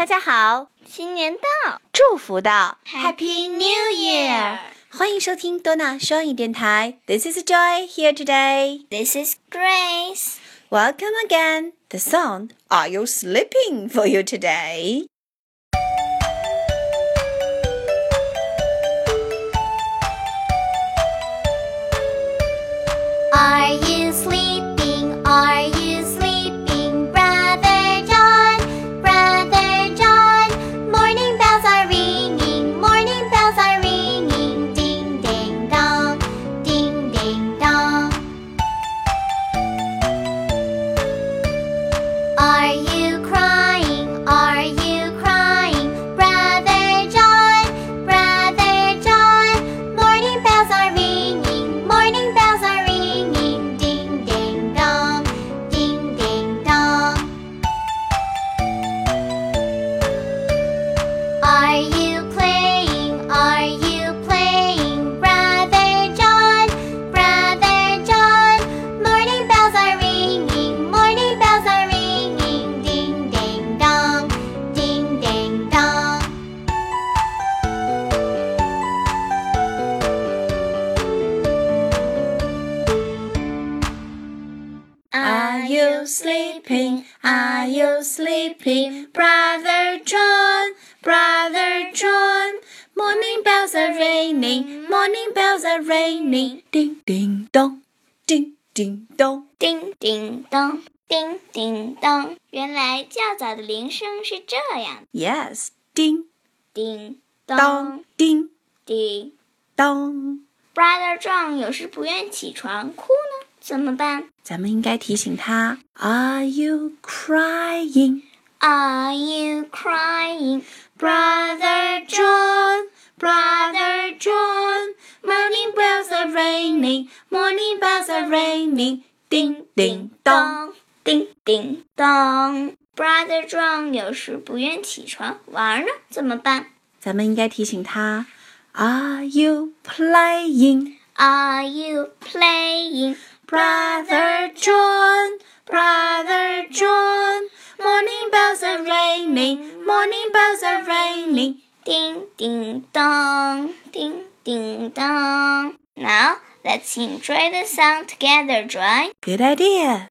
大家好，新年到，祝福到 Happy New Year！欢迎收听多纳双语电台。This is Joy here today. This is Grace. Welcome again. The song Are You Sleeping for you today? Are you sleeping? Are you sleeping, brother John? Brother John, morning bells are ringing, morning bells are ringing, ding ding dong, ding ding dong. 叮叮咚，叮叮咚。原来较早的铃声是这样： Yes, ding 叮 dong, 咚 ding 叮。 dong. Brother John 有时不愿起床，哭呢，怎么办咱们应该提醒他：Are you crying, ？Are you crying, brother John? bells are ringing, morning bells are ringing, ding ding dong. 叮叮咚。Brother John 有时不愿起床，玩呢，怎么办咱们应该提醒他：Are you playing, ？Are you playing, brother John? Brother John, morning bells are ringing, morning bells are ringing. 叮叮咚，叮叮咚。Now let's enjoy the song together, Joy. Good idea.